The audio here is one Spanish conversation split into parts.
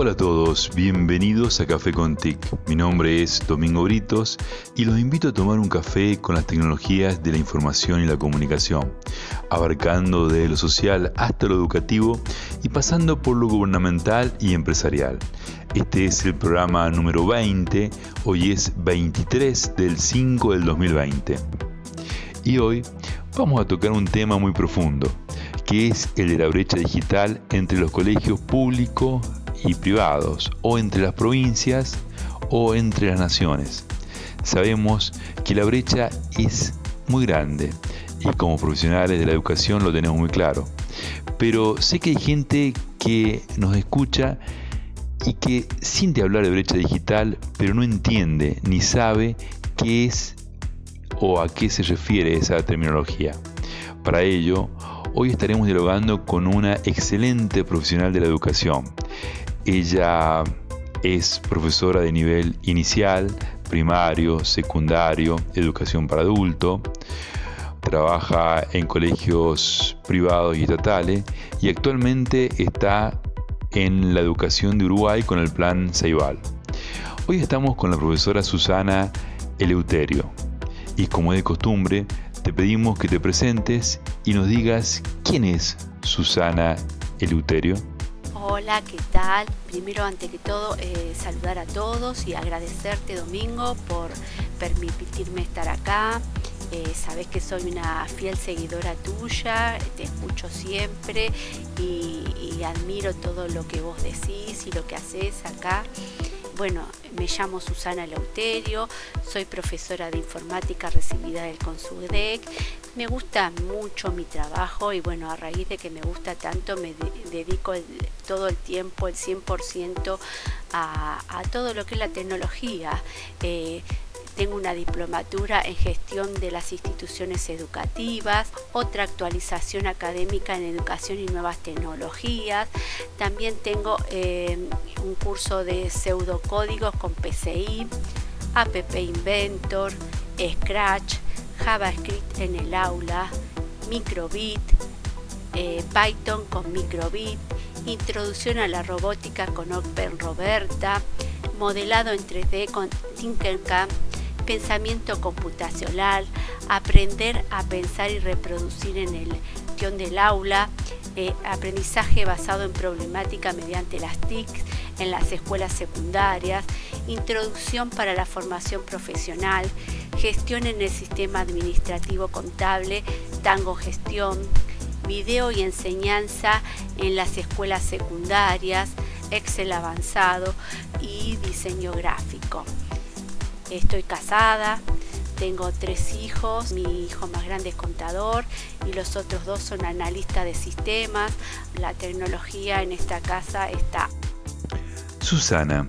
Hola a todos, bienvenidos a Café con TIC. Mi nombre es Domingo Britos y los invito a tomar un café con las tecnologías de la información y la comunicación, abarcando desde lo social hasta lo educativo y pasando por lo gubernamental y empresarial. Este es el programa número 20, hoy es 23 del 5 del 2020. Y hoy vamos a tocar un tema muy profundo, que es el de la brecha digital entre los colegios públicos y privados, o entre las provincias o entre las naciones. Sabemos que la brecha es muy grande y como profesionales de la educación lo tenemos muy claro. Pero sé que hay gente que nos escucha y que siente hablar de brecha digital, pero no entiende ni sabe qué es o a qué se refiere esa terminología. Para ello, hoy estaremos dialogando con una excelente profesional de la educación. Ella es profesora de nivel inicial, primario, secundario, educación para adulto. Trabaja en colegios privados y estatales y actualmente está en la educación de Uruguay con el plan Ceibal. Hoy estamos con la profesora Susana Eleuterio y como de costumbre te pedimos que te presentes y nos digas quién es Susana Eleuterio. Hola, ¿qué tal? Primero, ante que todo, eh, saludar a todos y agradecerte, Domingo, por permitirme estar acá. Eh, sabes que soy una fiel seguidora tuya, te escucho siempre y, admiro todo lo que vos decís y lo que haces acá. Bueno, me llamo Susana Lauterio, soy profesora de informática recibida del CONSUDEC. Me gusta mucho mi trabajo y bueno, a raíz de que me gusta tanto me dedico todo el tiempo, el 100% a, a, todo lo que es la tecnología. Eh, tengo una diplomatura en gestión de las instituciones educativas, otra actualización académica en educación y nuevas tecnologías. También tengo eh, un curso de pseudocódigos con PCI, App Inventor, Scratch, JavaScript en el aula, Microbit, eh, Python con Microbit, introducción a la robótica con Open Roberta, modelado en 3D con Tinkercad, pensamiento computacional, aprender a pensar y reproducir en el guion del aula, eh, aprendizaje basado en problemática mediante las TIC en las escuelas secundarias, introducción para la formación profesional, gestión en el sistema administrativo contable, tango gestión, video y enseñanza en las escuelas secundarias, Excel avanzado y diseño gráfico. Estoy casada, tengo tres hijos, mi hijo más grande es contador y los otros dos son analistas de sistemas. La tecnología en esta casa está. Susana,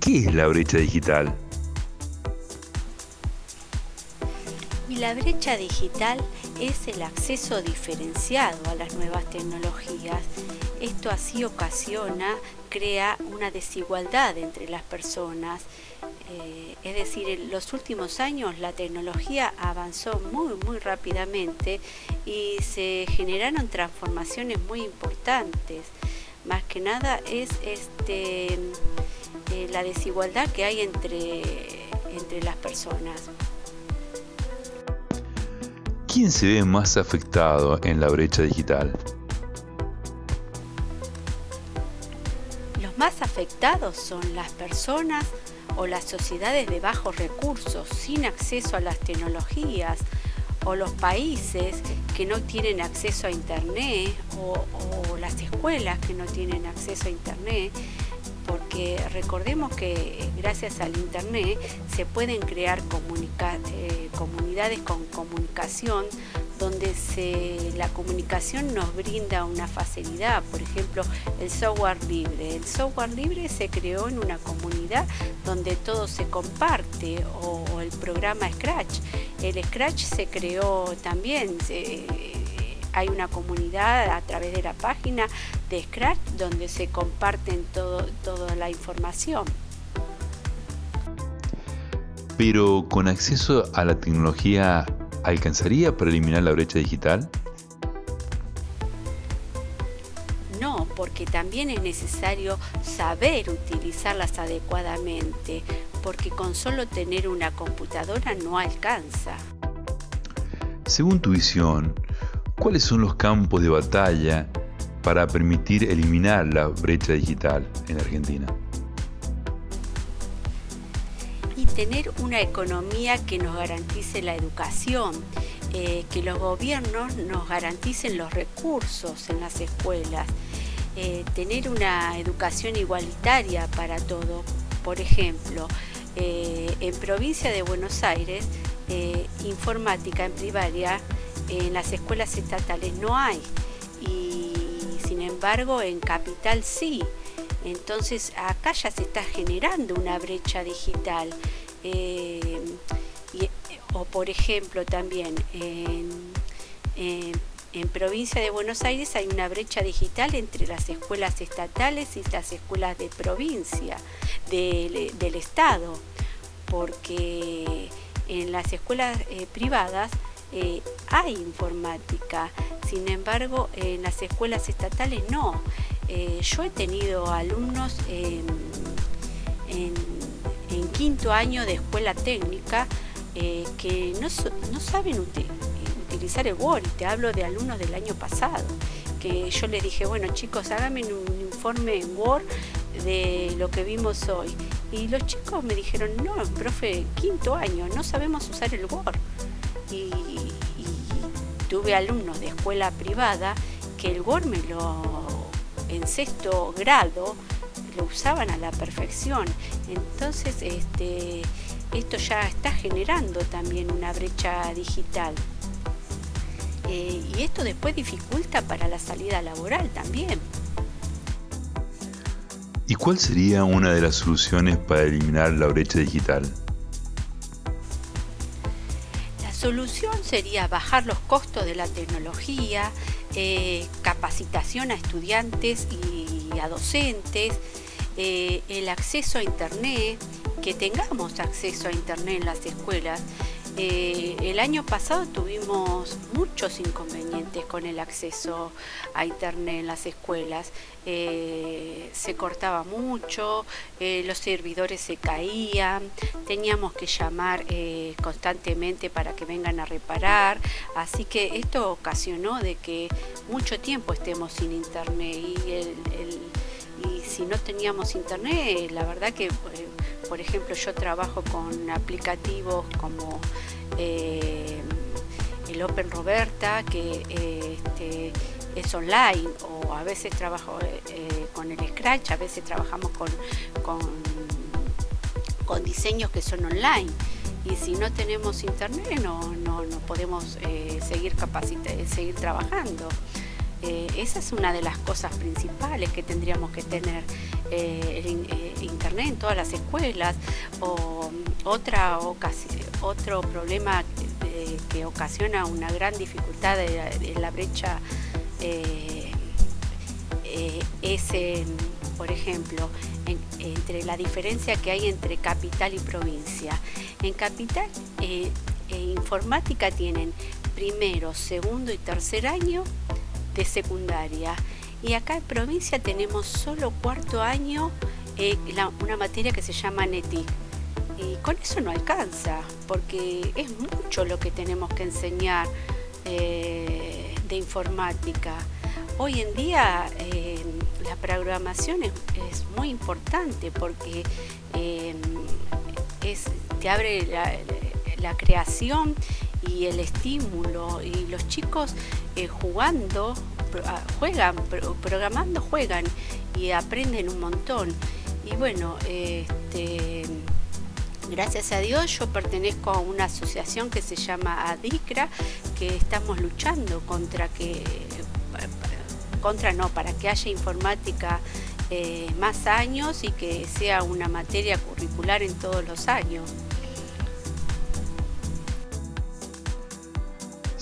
¿qué es la brecha digital? La brecha digital es el acceso diferenciado a las nuevas tecnologías. Esto así ocasiona, crea una desigualdad entre las personas eh, es decir, en los últimos años la tecnología avanzó muy, muy rápidamente y se generaron transformaciones muy importantes. Más que nada es este, eh, la desigualdad que hay entre, entre las personas. ¿Quién se ve más afectado en la brecha digital? Los más afectados son las personas o las sociedades de bajos recursos sin acceso a las tecnologías o los países que no tienen acceso a internet o, las escuelas que no tienen acceso a internet porque recordemos que gracias al internet se pueden crear eh, comunidades con comunicación donde la comunicación nos brinda una facilidad, por ejemplo, el software libre. El software libre se creó en una comunidad donde todo se comparte, o, el programa Scratch. El Scratch se creó también, hay una comunidad a través de la página de Scratch donde se comparten todo, toda la información. Pero con acceso a la tecnología ¿alcanzaría para eliminar la brecha digital? No, no, porque también es necesario saber utilizarlas adecuadamente, porque con solo tener una computadora no alcanza. Según tu visión, ¿cuáles son los campos de batalla para permitir eliminar la brecha digital en Argentina? Y tener una economía que nos garantice la educación, eh, que los gobiernos nos garanticen los recursos en las escuelas, eh, tener una educación igualitaria para todo. Por ejemplo, eh, en provincia de Buenos Aires, informática en primaria en las escuelas estatales no hay. Y sin embargo en capital sí. Entonces acá ya se está generando una brecha digital. O por ejemplo también en, provincia de Buenos Aires hay una brecha digital entre las escuelas estatales y las escuelas de provincia, del Estado, porque en las escuelas eh, privadas eh, hay informática, sin embargo en las escuelas estatales no. Eh, yo he tenido alumnos en quinto año de escuela técnica eh, que no, saben utilizar el Word, y te hablo de alumnos del año pasado, que yo les dije, bueno chicos, háganme un informe en Word de lo que vimos hoy. Y los chicos me dijeron, no, profe, quinto año, no sabemos usar el Word. Tuve alumnos de escuela privada que el Word me lo, en sexto grado, lo usaban a la perfección. Entonces, este, esto ya está generando también una brecha digital. Eh, y esto después dificulta para la salida laboral también. ¿Y cuál sería una de las soluciones para eliminar la brecha digital? Solución sería bajar los costos de la tecnología, eh, capacitación a estudiantes y a docentes, eh, el acceso a Internet, que tengamos acceso a Internet en las escuelas. Eh, el año pasado tuvimos muchos inconvenientes con el acceso a Internet en las escuelas. Eh, se cortaba mucho, eh, los servidores se caían, teníamos que llamar constantemente para que vengan a reparar. Así que esto ocasionó de que mucho tiempo estemos sin Internet y, y si no teníamos Internet, la verdad que por ejemplo, yo trabajo con aplicativos como eh, el Open Roberta, que eh, este, es online, o a veces trabajo eh, con el Scratch, a veces trabajamos con, con, diseños que son online. Y si no tenemos internet no, no, podemos seguir, seguir trabajando. Esa es una de las cosas principales que tendríamos que tener eh, eh, internet en todas las escuelas o otra otro problema que ocasiona una gran dificultad de, la brecha eh, es por ejemplo entre la diferencia que hay entre capital y provincia. En capital informática tienen primero segundo y tercer año de secundaria y acá en provincia tenemos solo cuarto año eh, una materia que se llama NETI. Y con eso no alcanza, porque es mucho lo que tenemos que enseñar eh, de informática. Hoy en día eh, la programación es, muy importante porque te abre la, creación y el estímulo y los chicos jugando Ah, juegan, programando juegan y aprenden un montón. Y bueno, este, gracias a Dios yo pertenezco a una asociación que se llama ADICRA, que estamos luchando contra que, contra no, para que haya informática eh, más años y que sea una materia curricular en todos los años.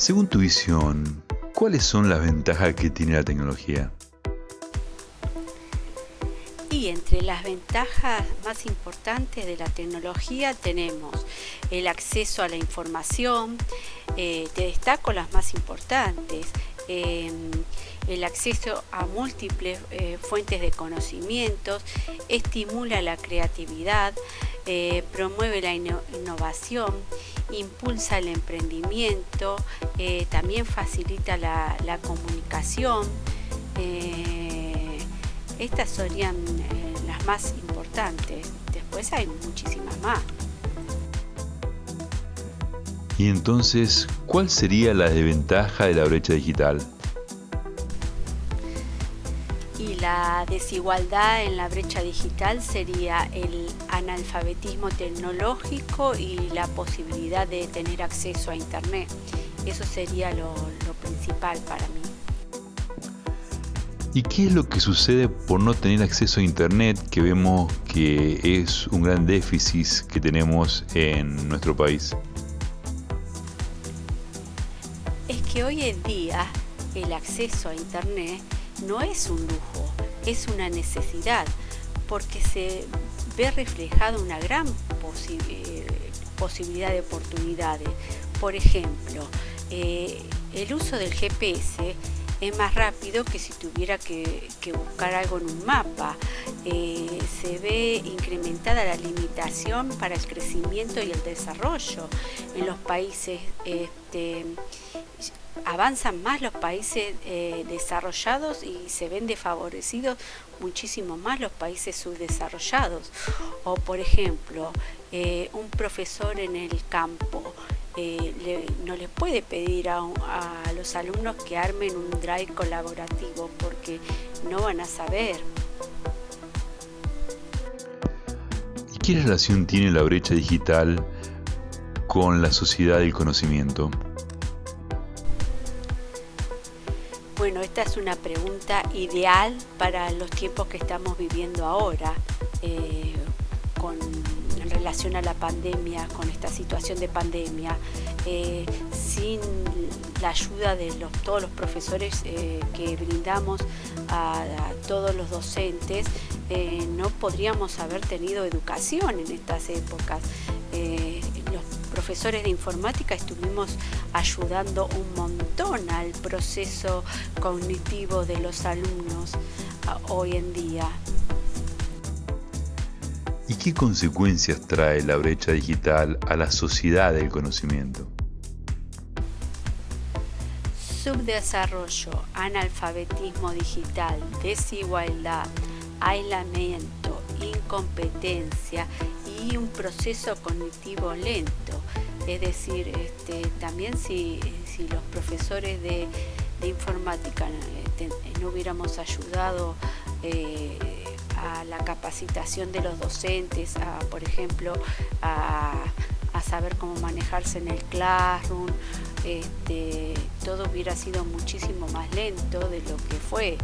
Según tu visión, ¿Cuáles son las ventajas que tiene la tecnología? Y entre las ventajas más importantes de la tecnología tenemos el acceso a la información, eh, te destaco las más importantes, em, el acceso a múltiples eh, fuentes de conocimientos, estimula la creatividad, eh, promueve la innovación, impulsa el emprendimiento, eh, también facilita la, la comunicación. estas serían las más importantes. Después hay muchísimas más. Y entonces, ¿cuál sería la desventaja de la brecha digital? La desigualdad en la brecha digital sería el analfabetismo tecnológico y la posibilidad de tener acceso a Internet. Eso sería lo, lo principal para mí. ¿Y qué es lo que sucede por no tener acceso a Internet que vemos que es un gran déficit que tenemos en nuestro país? hoy en día el acceso a Internet no es un lujo, es una necesidad, porque se ve reflejada una gran eh, posibilidad de oportunidades. Por ejemplo, eh, el uso del GPS es más rápido que si tuviera que, buscar algo en un mapa. Eh, se ve incrementada la limitación para el crecimiento y el desarrollo en los países este, avanzan más los países eh, desarrollados y se ven desfavorecidos muchísimo más los países subdesarrollados. O por ejemplo, eh, un profesor en el campo eh, no le puede pedir a, a, los alumnos que armen un drive colaborativo porque no van a saber. ¿Y qué relación tiene la brecha digital con la sociedad del conocimiento? Bueno, esta es una pregunta ideal para los tiempos que estamos viviendo ahora, eh, con, en relación a la pandemia, con esta situación de pandemia. Eh, sin la ayuda de todos los profesores eh, que brindamos a, todos los docentes, no podríamos haber tenido educación en estas épocas profesores de informática estuvimos ayudando un montón al proceso cognitivo de los alumnos hoy en día. ¿Y qué consecuencias trae la brecha digital a la sociedad del conocimiento? Subdesarrollo, analfabetismo digital, desigualdad, aislamiento, incompetencia y un proceso cognitivo lento. Es decir, este, también si, los profesores de, informática este, no hubiéramos ayudado eh, a la capacitación de los docentes, por ejemplo, a, saber cómo manejarse en el classroom, este, todo hubiera sido muchísimo más lento de lo que fue.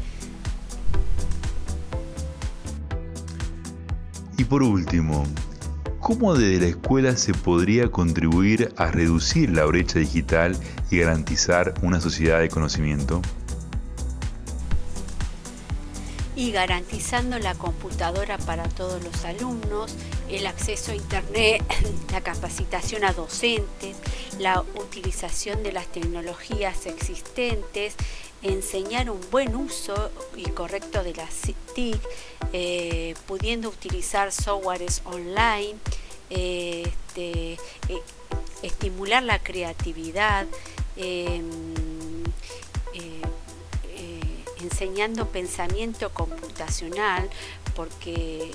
Y por último, ¿Cómo desde la escuela se podría contribuir a reducir la brecha digital y garantizar una sociedad de conocimiento? Y garantizando la computadora para todos los alumnos, el acceso a Internet, la capacitación a docentes, la utilización de las tecnologías existentes, enseñar un buen uso y correcto de las TIC, eh, pudiendo utilizar softwares online, este, eh, estimular la creatividad, em, eh, enseñando pensamiento computacional, porque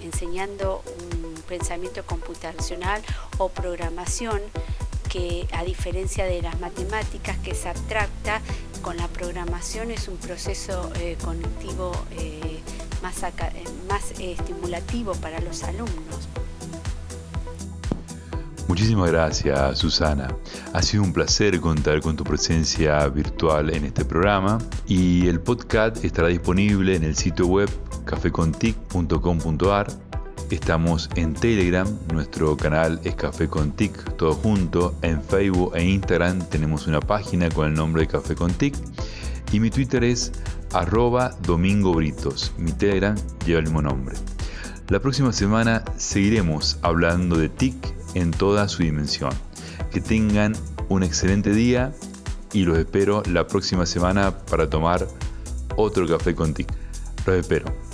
enseñando un pensamiento computacional o programación que a diferencia de las matemáticas que se abstracta, con la programación es un proceso eh, cognitivo eh, más, eh, más estimulativo para los alumnos. Muchísimas gracias Susana. Ha sido un placer contar con tu presencia virtual en este programa y el podcast estará disponible en el sitio web cafecontic.com.ar Estamos en Telegram, nuestro canal es Café con Tic, todo junto. En Facebook e Instagram tenemos una página con el nombre de Café con Tic. Y mi Twitter es arroba Domingo Britos. Mi Telegram lleva el mismo nombre. La próxima semana seguiremos hablando de TIC en toda su dimensión. Que tengan un excelente día y los espero la próxima semana para tomar otro café con TIC. Los espero.